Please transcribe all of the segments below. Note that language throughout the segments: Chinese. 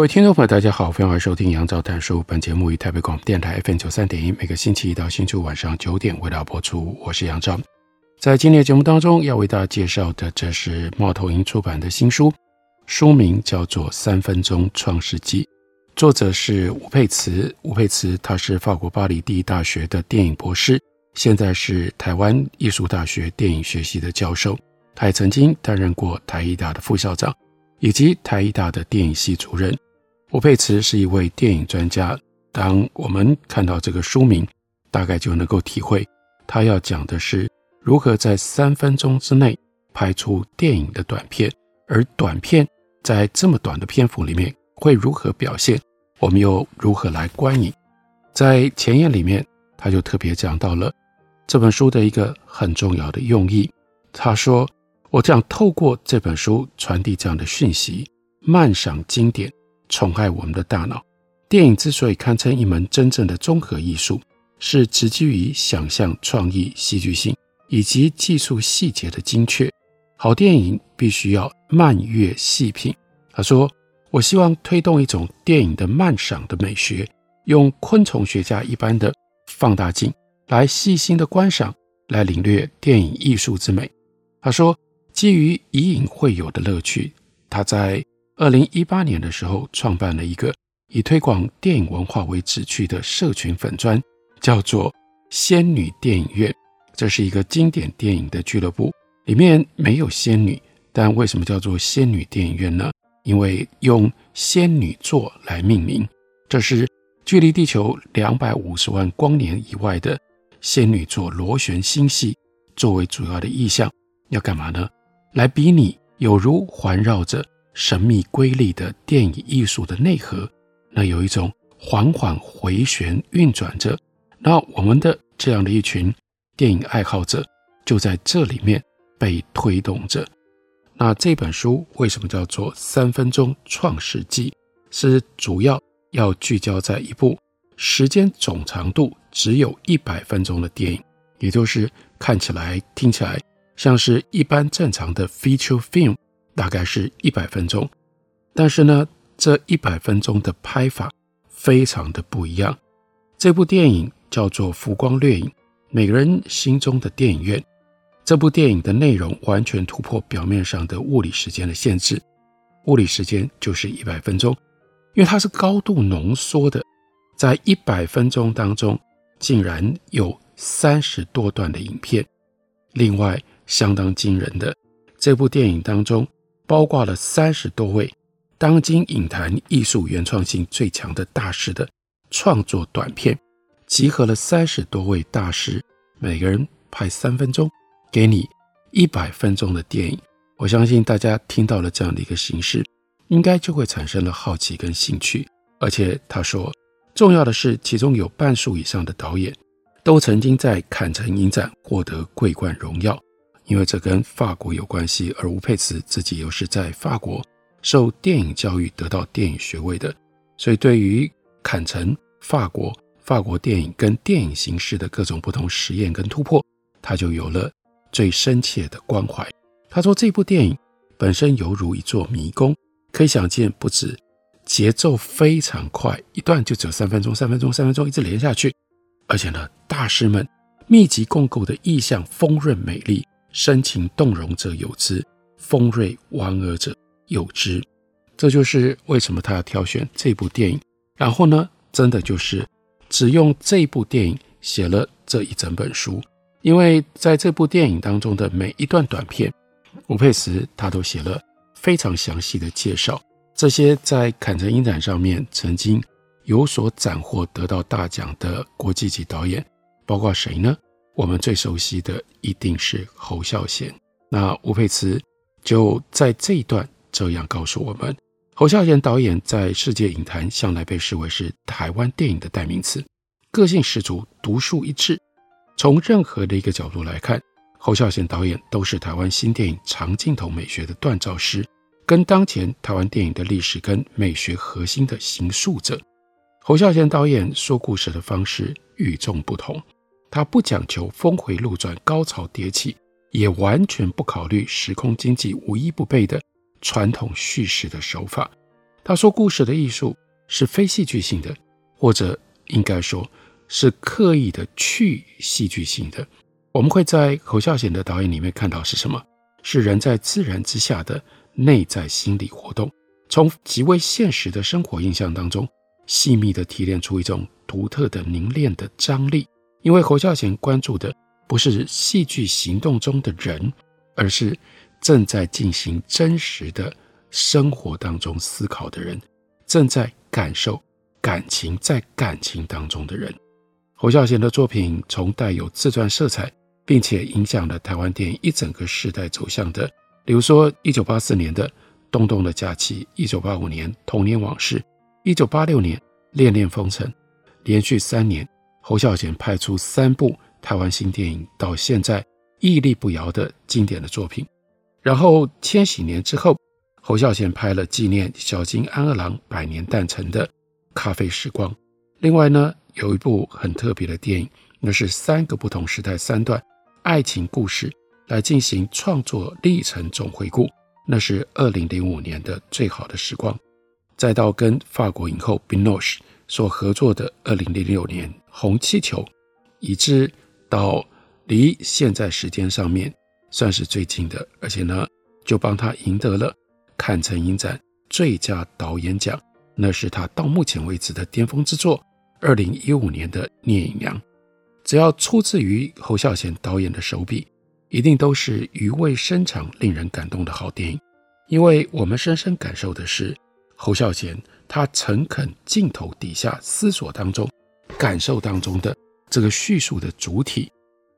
各位听众朋友，大家好，欢迎收听杨照谈书。本节目于台北广播电台 FM 九三点一，每个星期一到星期五晚上九点为大家播出。我是杨照，在今天的节目当中要为大家介绍的，这是猫头鹰出版的新书，书名叫做《三分钟创世纪》，作者是吴佩慈。吴佩慈他是法国巴黎第一大学的电影博士，现在是台湾艺术大学电影学系的教授，他也曾经担任过台艺大的副校长，以及台艺大的电影系主任。吴佩慈是一位电影专家。当我们看到这个书名，大概就能够体会他要讲的是如何在三分钟之内拍出电影的短片，而短片在这么短的篇幅里面会如何表现，我们又如何来观影。在前言里面，他就特别讲到了这本书的一个很重要的用意。他说：“我这样透过这本书传递这样的讯息，慢赏经典。”宠爱我们的大脑。电影之所以堪称一门真正的综合艺术，是植基于想象、创意、戏剧性以及技术细节的精确。好电影必须要慢阅细品。他说：“我希望推动一种电影的慢赏的美学，用昆虫学家一般的放大镜来细心的观赏，来领略电影艺术之美。”他说：“基于以影会友的乐趣，他在。”二零一八年的时候，创办了一个以推广电影文化为旨趣的社群粉专，叫做“仙女电影院”。这是一个经典电影的俱乐部，里面没有仙女，但为什么叫做“仙女电影院”呢？因为用仙女座来命名。这是距离地球两百五十万光年以外的仙女座螺旋星系作为主要的意象。要干嘛呢？来比拟有如环绕着。神秘瑰丽的电影艺术的内核，那有一种缓缓回旋运转着。那我们的这样的一群电影爱好者，就在这里面被推动着。那这本书为什么叫做《三分钟创世纪》？是主要要聚焦在一部时间总长度只有一百分钟的电影，也就是看起来、听起来像是一般正常的 feature film。大概是一百分钟，但是呢，这一百分钟的拍法非常的不一样。这部电影叫做《浮光掠影》，每个人心中的电影院。这部电影的内容完全突破表面上的物理时间的限制，物理时间就是一百分钟，因为它是高度浓缩的，在一百分钟当中竟然有三十多段的影片。另外，相当惊人的，这部电影当中。包括了三十多位当今影坛艺术原创性最强的大师的创作短片，集合了三十多位大师，每个人拍三分钟，给你一百分钟的电影。我相信大家听到了这样的一个形式，应该就会产生了好奇跟兴趣。而且他说，重要的是，其中有半数以上的导演都曾经在坎城影展获得桂冠荣耀。因为这跟法国有关系，而吴佩慈自己又是在法国受电影教育、得到电影学位的，所以对于坎城、法国、法国电影跟电影形式的各种不同实验跟突破，他就有了最深切的关怀。他说，这部电影本身犹如一座迷宫，可以想见，不止节奏非常快，一段就只有三分钟、三分钟、三分钟，一直连下去，而且呢，大师们密集共构的意象丰润美丽。深情动容者有之，锋锐婉尔者有之。这就是为什么他要挑选这部电影。然后呢，真的就是只用这部电影写了这一整本书，因为在这部电影当中的每一段短片，吴佩慈他都写了非常详细的介绍。这些在坎城影展上面曾经有所斩获、得到大奖的国际级导演，包括谁呢？我们最熟悉的一定是侯孝贤。那吴佩慈就在这一段这样告诉我们：侯孝贤导演在世界影坛向来被视为是台湾电影的代名词，个性十足，独树一帜。从任何的一个角度来看，侯孝贤导演都是台湾新电影长镜头美学的锻造师，跟当前台湾电影的历史跟美学核心的形塑者。侯孝贤导演说故事的方式与众不同，他不讲求峰回路转、高潮迭起。也完全不考虑时空经济无一不备的传统叙事的手法。他说故事的艺术是非戏剧性的，或者应该说是刻意的去戏剧性的。我们会在侯孝贤的导演里面看到是什么？是人在自然之下的内在心理活动，从极为现实的生活印象当中，细密的提炼出一种独特的凝练的张力。因为侯孝贤关注的。不是戏剧行动中的人，而是正在进行真实的生活当中思考的人，正在感受感情在感情当中的人。侯孝贤的作品从带有自传色彩，并且影响了台湾电影一整个时代走向的，比如说一九八四年的《东东的假期》，一九八五年《童年往事》，一九八六年《恋恋风尘》，连续三年，侯孝贤拍出三部。台湾新电影到现在屹立不摇的经典的作品，然后千禧年之后，侯孝贤拍了纪念小津安二郎百年诞辰的《咖啡时光》。另外呢，有一部很特别的电影，那是三个不同时代三段爱情故事来进行创作历程总回顾，那是二零零五年的《最好的时光》。再到跟法国影后 Binoche 所合作的二零零六年《红气球》，以致。到离现在时间上面算是最近的，而且呢，就帮他赢得了坎城影展最佳导演奖，那是他到目前为止的巅峰之作。二零一五年的《聂隐娘》，只要出自于侯孝贤导演的手笔，一定都是余味深长、令人感动的好电影。因为我们深深感受的是侯孝贤他诚恳镜头底下思索当中、感受当中的。这个叙述的主体，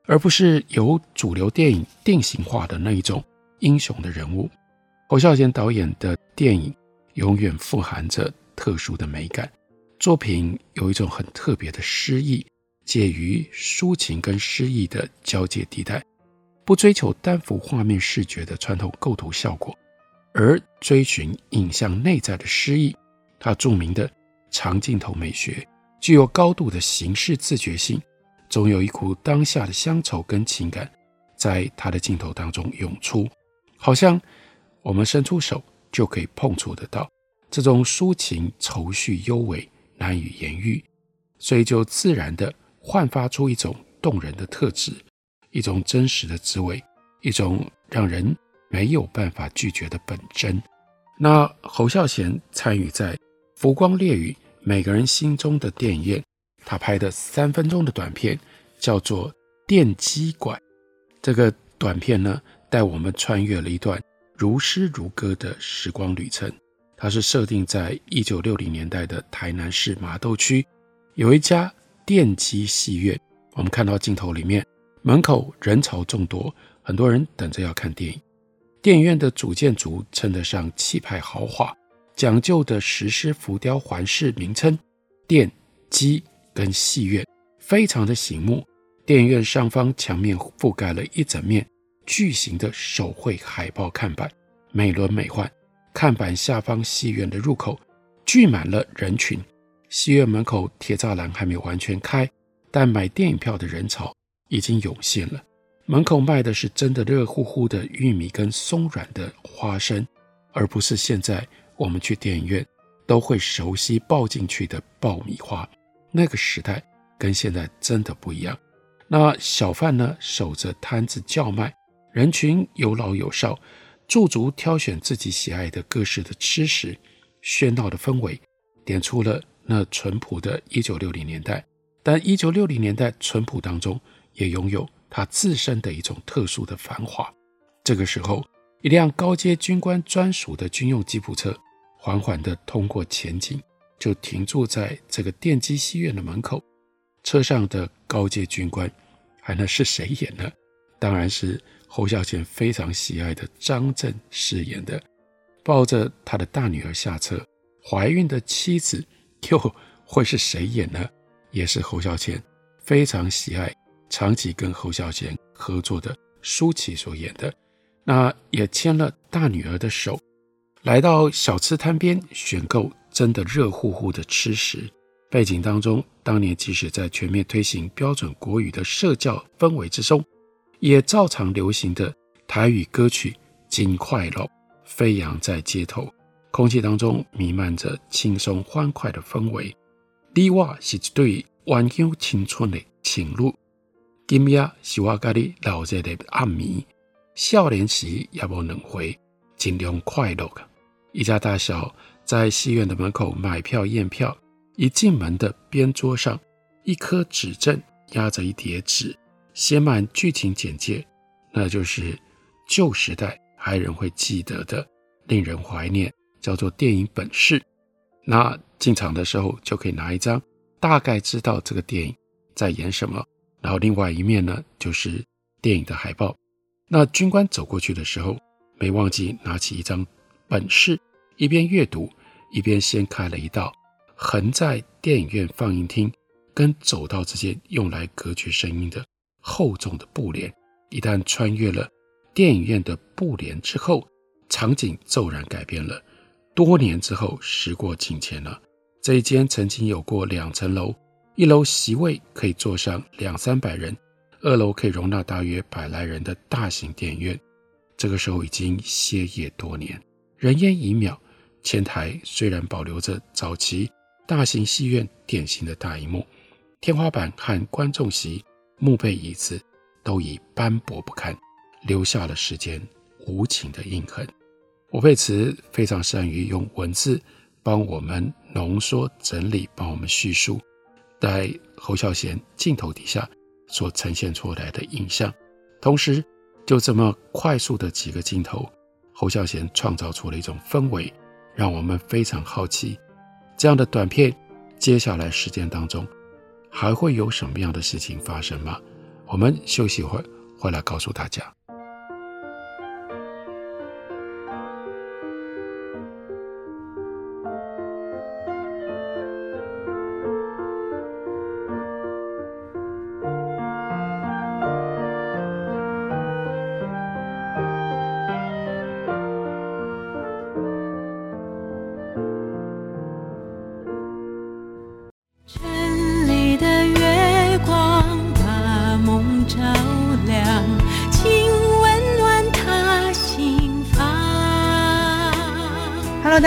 而不是由主流电影定型化的那一种英雄的人物。侯孝贤导演的电影永远富含着特殊的美感，作品有一种很特别的诗意，介于抒情跟诗意的交界地带，不追求单幅画面视觉的传统构图效果，而追寻影像内在的诗意。他著名的长镜头美学。具有高度的形式自觉性，总有一股当下的乡愁跟情感，在他的镜头当中涌出，好像我们伸出手就可以碰触得到。这种抒情愁绪幽微，难以言喻，所以就自然地焕发出一种动人的特质，一种真实的滋味，一种让人没有办法拒绝的本真。那侯孝贤参与在《浮光烈屿》。每个人心中的电影院，他拍的三分钟的短片叫做《电击馆》。这个短片呢，带我们穿越了一段如诗如歌的时光旅程。它是设定在一九六零年代的台南市麻豆区，有一家电击戏院。我们看到镜头里面，门口人潮众多，很多人等着要看电影。电影院的主建筑称得上气派豪华。讲究的石狮浮雕环饰名称，电机跟戏院非常的醒目。电影院上方墙面覆盖了一整面巨型的手绘海报看板，美轮美奂。看板下方戏院的入口聚满了人群，戏院门口铁栅栏还没有完全开，但买电影票的人潮已经涌现了。门口卖的是真的热乎乎的玉米跟松软的花生，而不是现在。我们去电影院都会熟悉抱进去的爆米花，那个时代跟现在真的不一样。那小贩呢，守着摊子叫卖，人群有老有少，驻足挑选自己喜爱的各式的吃食，喧闹的氛围点出了那淳朴的1960年代。但1960年代淳朴当中，也拥有它自身的一种特殊的繁华。这个时候。一辆高阶军官专属的军用吉普车缓缓地通过前景，就停驻在这个电机戏院的门口。车上的高阶军官还能是谁演呢？当然是侯孝贤非常喜爱的张震饰演的，抱着他的大女儿下车，怀孕的妻子又会是谁演呢？也是侯孝贤非常喜爱、长期跟侯孝贤合作的舒淇所演的。那也牵了大女儿的手，来到小吃摊边选购真的热乎乎的吃食。背景当中，当年即使在全面推行标准国语的社教氛围之中，也照常流行的台语歌曲《真快乐》飞扬在街头，空气当中弥漫着轻松欢快的氛围。你我是一对怀旧青春的情侣，今夜是我跟你老在的暗暝。少年时也无两回，尽量快乐。一家大小在戏院的门口买票验票，一进门的边桌上，一颗纸镇压着一叠纸，写满剧情简介，那就是旧时代还人会记得的，令人怀念，叫做电影本事。那进场的时候就可以拿一张，大概知道这个电影在演什么。然后另外一面呢，就是电影的海报。那军官走过去的时候，没忘记拿起一张本事，一边阅读，一边掀开了一道横在电影院放映厅跟走道之间用来隔绝声音的厚重的布帘。一旦穿越了电影院的布帘之后，场景骤然改变了。多年之后，时过境迁了，这一间曾经有过两层楼，一楼席位可以坐上两三百人。二楼可以容纳大约百来人的大型电影院，这个时候已经歇业多年，人烟已渺。前台虽然保留着早期大型戏院典型的大荧幕，天花板和观众席木背椅子都已斑驳不堪，留下了时间无情的印痕。吴佩慈非常善于用文字帮我们浓缩整理，帮我们叙述，在侯孝贤镜头底下。所呈现出来的影像，同时就这么快速的几个镜头，侯孝贤创造出了一种氛围，让我们非常好奇，这样的短片接下来时间当中还会有什么样的事情发生吗？我们休息会，回来告诉大家。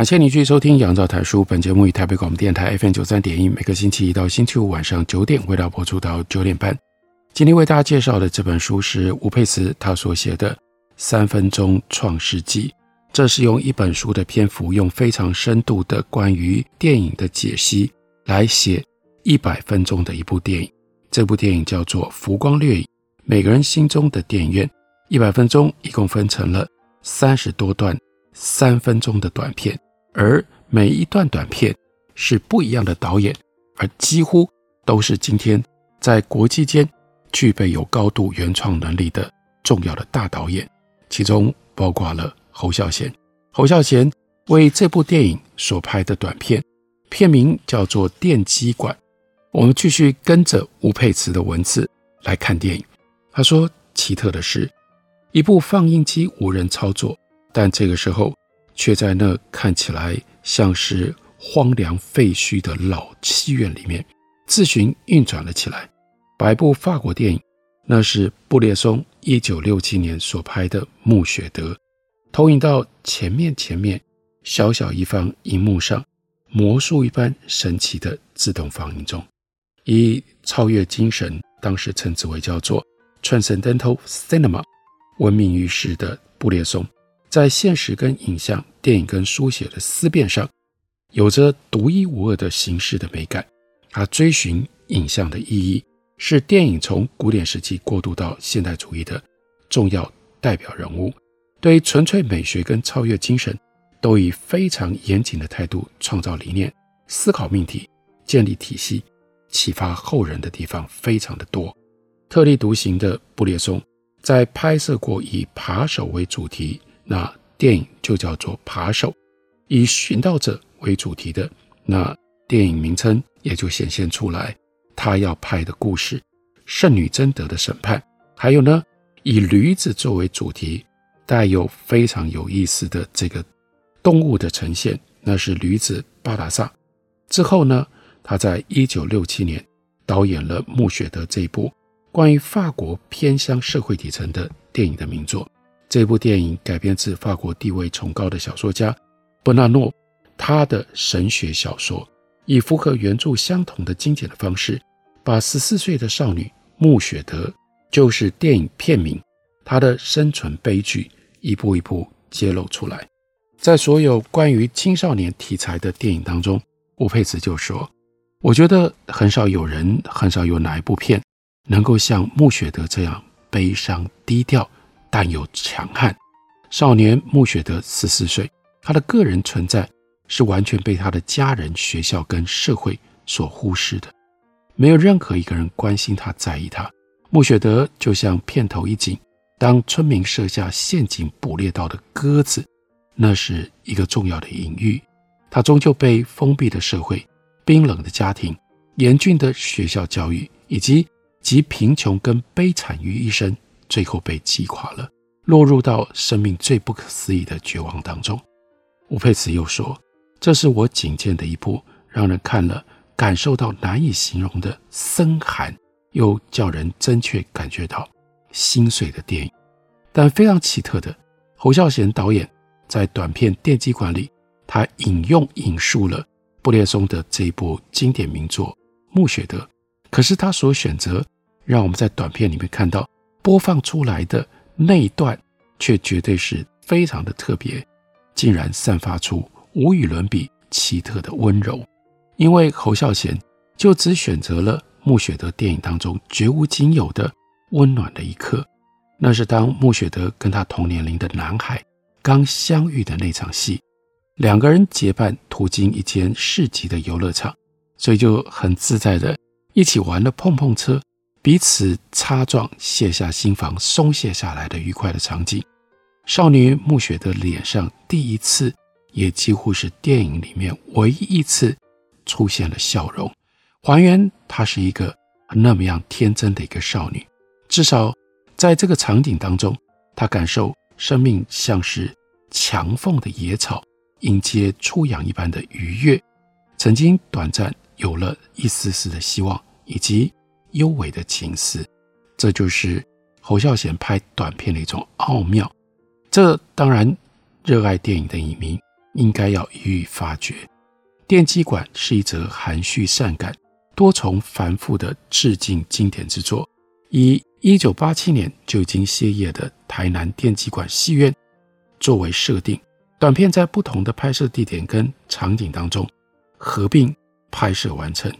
感谢你继续收听《杨照谈书》。本节目以台北广播电台 FM 九三点一，每个星期一到星期五晚上九点，为大家播出到九点半。今天为大家介绍的这本书是吴佩慈他所写的《三分钟创世纪》。这是用一本书的篇幅，用非常深度的关于电影的解析来写一百分钟的一部电影。这部电影叫做《浮光掠影》，每个人心中的电影院。一百分钟一共分成了三十多段三分钟的短片。而每一段短片是不一样的导演而几乎都是今天在国际间具备有高度原创能力的重要的大导演，其中包括了侯孝贤。侯孝贤为这部电影所拍的短片，片名叫做《电机馆》。我们继续跟着吴佩慈的文字来看电影。他说：“奇特的是，一部放映机无人操作，但这个时候却在那看起来像是荒凉废墟的老戏院里面自行运转了起来。百部法国电影，那是布列松一九六七年所拍的《穆雪德》，投影到前面前面小小一方荧幕上，魔术一般神奇的自动放映中。”以超越精神，当时称之为叫做 Transcendental Cinema，闻名于世的布列松，在现实跟影像、电影跟书写的思辨上，有着独一无二的形式的美感。他追寻影像的意义，是电影从古典时期过渡到现代主义的重要代表人物。对纯粹美学跟超越精神，都以非常严谨的态度创造理念、思考命题、建立体系。启发后人的地方非常的多。特立独行的布列松在拍摄过以扒手为主题，那电影就叫做《扒手》；以寻道者为主题的那电影名称也就显现出来。他要拍的故事《圣女贞德的审判》，还有呢，以驴子作为主题，带有非常有意思的这个动物的呈现，那是驴子巴达萨。之后呢，他在一九六七年导演了《穆雪德》这一部关于法国偏乡社会底层的电影的名作。这部电影改编自法国地位崇高的小说家伯纳诺他的神学小说，以符合原著相同的经典的方式，把十四岁的少女穆雪德，就是电影片名，她的生存悲剧一步一步揭露出来。在所有关于青少年题材的电影当中，吴佩慈就说。我觉得很少有人，很少有哪一部片能够像穆雪德这样悲伤低调，但又强悍。少年穆雪德十四岁，他的个人存在是完全被他的家人、学校跟社会所忽视的，没有任何一个人关心他、在意他。穆雪德就像片头一景，当村民设下陷阱捕猎到的鸽子，那是一个重要的隐喻。他终究被封闭的社会。冰冷的家庭、严峻的学校教育，以及集贫穷跟悲惨于一身，最后被击垮了，落入到生命最不可思议的绝望当中。吴佩慈又说：“这是我仅见的一部让人看了感受到难以形容的森寒，又叫人真切感觉到心碎的电影。”但非常奇特的，侯孝贤导演在短片《电击馆》里，他引用引述了。布列松的这一部经典名作《穆雪德》，可是他所选择让我们在短片里面看到播放出来的那一段，却绝对是非常的特别，竟然散发出无与伦比、奇特的温柔。因为侯孝贤就只选择了《穆雪德》电影当中绝无仅有的温暖的一刻，那是当穆雪德跟他同年龄的男孩刚相遇的那场戏。两个人结伴途经一间市集的游乐场，所以就很自在的一起玩了碰碰车，彼此擦撞，卸下心防，松懈下来的愉快的场景。少女暮雪的脸上第一次，也几乎是电影里面唯一一次出现了笑容，还原她是一个那么样天真的一个少女。至少在这个场景当中，她感受生命像是墙缝的野草。迎接初阳一般的愉悦，曾经短暂有了一丝丝的希望，以及幽微的情思，这就是侯孝贤拍短片的一种奥妙。这当然，热爱电影的影迷应该要予以发掘。《电击馆》是一则含蓄善感、多重繁复的致敬经典之作，以一九八七年就已经歇业的台南电击馆戏院作为设定。短片在不同的拍摄地点跟场景当中合并拍摄完成，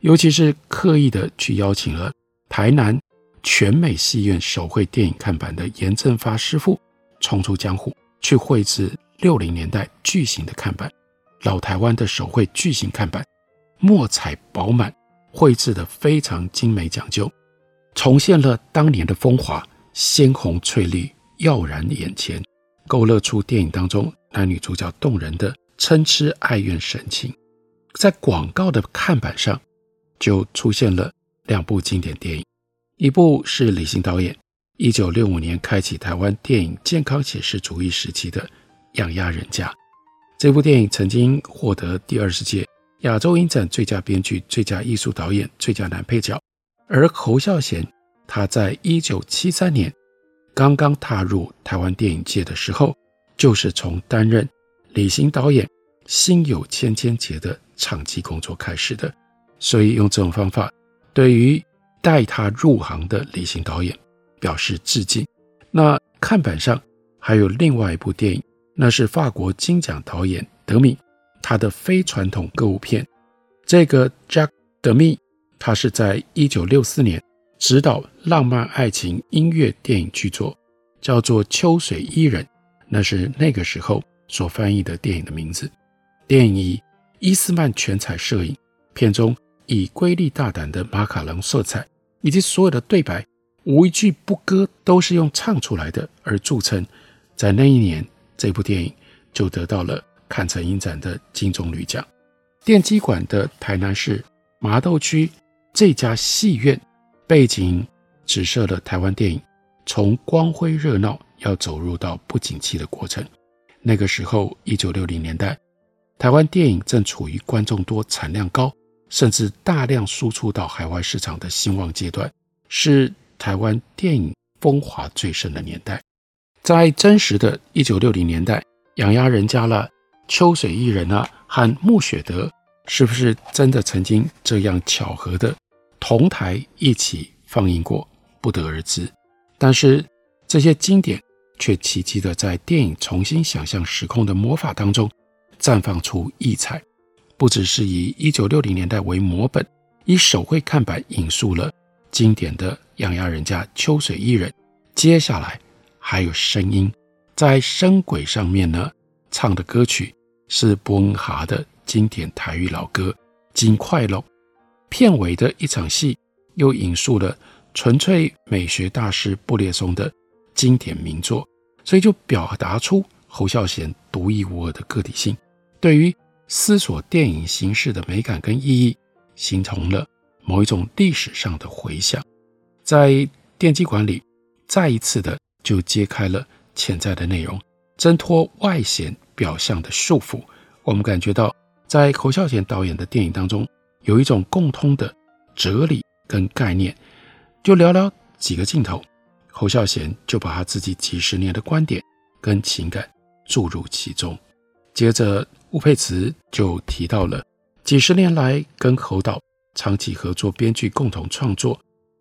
尤其是刻意的去邀请了台南全美戏院手绘电影看板的严正发师傅冲出江湖，去绘制六零年代巨型的看板，老台湾的手绘巨型看板，墨彩饱满，绘制得非常精美讲究，重现了当年的风华，鲜红翠绿，耀然眼前，勾勒出电影当中男女主角动人的嗔痴爱怨神情。在广告的看板上，就出现了两部经典电影，一部是李行导演一九六五年开启台湾电影健康写实主义时期的《养鸭人家》。这部电影曾经获得第二十届亚洲影展最佳编剧、最佳艺术导演、最佳男配角。而侯孝贤，他在一九七三年刚刚踏入台湾电影界的时候，就是从担任李行导演《心有千千结》的场记工作开始的。所以用这种方法，对于带他入行的李行导演表示致敬。那看板上还有另外一部电影，那是法国金奖导演德米他的非传统歌舞片。这个 Jacques Demy，他是在一九六四年执导浪漫爱情音乐电影剧作，叫做《秋水伊人》，那是那个时候所翻译的电影的名字。电影以伊斯曼全彩摄影，片中。以瑰丽大胆的马卡龙色彩，以及所有的对白，无一句不歌，都是用唱出来的而著称。在那一年，这部电影就得到了坎城影展的金棕榈奖。电机馆的台南市麻豆区这家戏院，背景指涉了台湾电影从光辉热闹要走入到不景气的过程。那个时候，一九六零年代，台湾电影正处于观众多、产量高。甚至大量输出到海外市场的兴旺阶段，是台湾电影风华最盛的年代。在真实的1960年代，养鸭人家了、秋水伊人啊和穆雪德，是不是真的曾经这样巧合的同台一起放映过，不得而知。但是这些经典却奇迹的在电影重新想象时空的魔法当中，绽放出异彩。不只是以一九六零年代为模本，以手绘看板引述了经典的养鸭人家秋水伊人，接下来还有声音在声轨上面呢，唱的歌曲是伯恩哈的经典台语老歌《金快乐》。片尾的一场戏又引述了纯粹美学大师布列松的经典名作，所以就表达出侯孝贤独一无二的个体性。对于思索电影形式的美感跟意义，形成了某一种历史上的回响。在电机馆里，再一次的就揭开了潜在的内容，挣脱外显表象的束缚。我们感觉到，在侯孝贤导演的电影当中，有一种共通的哲理跟概念。就寥寥几个镜头，侯孝贤就把他自己几十年的观点跟情感注入其中。接着，吴佩慈就提到了几十年来跟侯导长期合作编剧共同创作，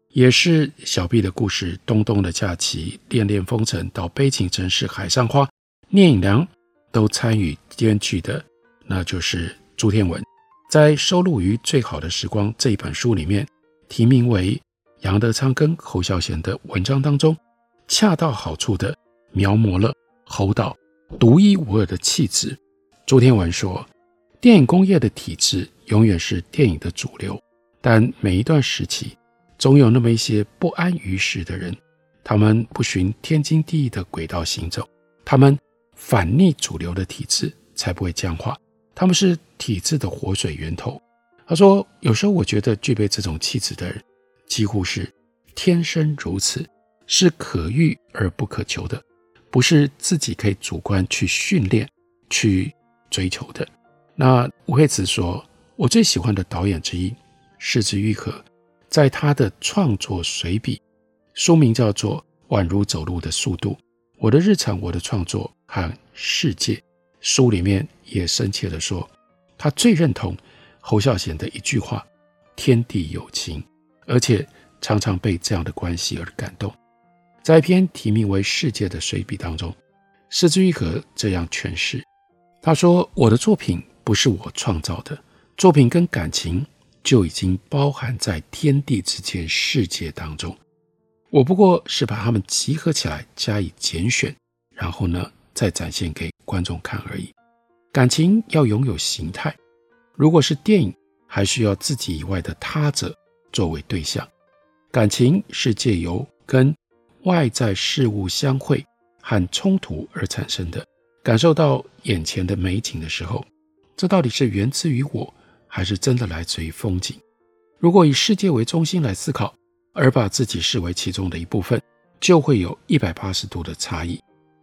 也是小毕的故事、东东的假期、恋恋风尘到悲情城市海上花、聂隐娘都参与编剧的，那就是朱天文。在收录于《最好的时光》这一本书里面，题名为杨德昌跟侯孝贤的文章当中，恰到好处地描摹了侯导独一无二的气质。朱天文说：“电影工业的体制永远是电影的主流，但每一段时期，总有那么一些不安于世的人，他们不循天经地义的轨道行走，他们反逆主流的体制，才不会僵化。他们是体制的活水源头。”他说：“有时候我觉得具备这种气质的人，几乎是天生如此，是可遇而不可求的，不是自己可以主观去训练去。”追求的。那吴佩慈说：“我最喜欢的导演之一，是枝裕和，在他的创作随笔，书名叫做《宛如走路的速度》，我的日常，我的创作和世界。书里面也深切地说，他最认同侯孝贤的一句话：天地有情，而且常常被这样的关系而感动。在一篇题名为《世界》的随笔当中，是枝裕和这样诠释。”他说：“我的作品不是我创造的，作品跟感情就已经包含在天地之间世界当中。我不过是把它们集合起来，加以拣选，然后呢，再展现给观众看而已。感情要拥有形态，如果是电影，还需要自己以外的他者作为对象。感情是借由跟外在事物相会和冲突而产生的。感受到眼前的美景的时候，这到底是源自于我，还是真的来自于风景？如果以世界为中心来思考，而把自己视为其中的一部分，就会有一百八十度的差异。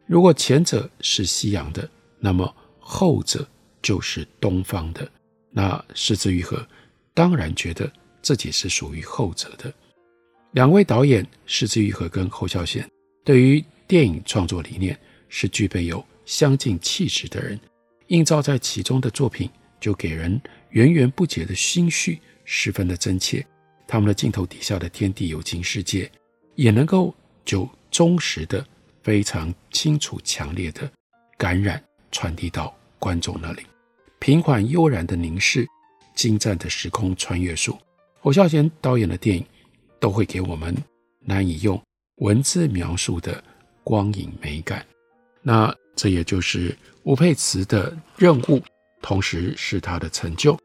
如果前者是西洋的，那么后者就是东方的。那是枝裕和当然觉得自己是属于后者的。两位导演是枝裕和跟侯孝贤，对于电影创作理念是具备有相近气质的人，映照在其中的作品就给人源源不绝的心绪，十分的真切。他们的镜头底下的天地有情世界，也能够就忠实的、非常清楚、强烈的感染传递到观众那里。平缓悠然的凝视，精湛的时空穿越术。侯孝贤导演的电影都会给我们难以用文字描述的光影美感。那这也就是吴佩慈的任务，同时是他的成就。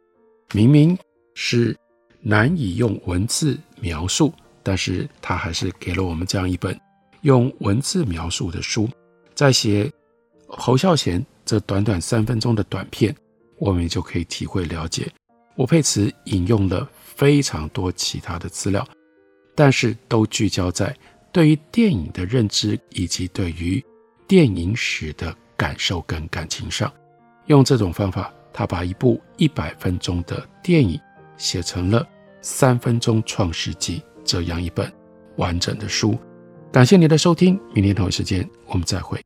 明明是难以用文字描述，但是他还是给了我们这样一本用文字描述的书。在写侯孝贤这短短三分钟的短片，我们就可以体会了解。吴佩慈引用了非常多其他的资料，但是都聚焦在对于电影的认知以及对于电影史的感受跟感情上，用这种方法，他把一部一百分钟的电影写成了三分钟创世纪这样一本完整的书。感谢您的收听，明天同一时间我们再会。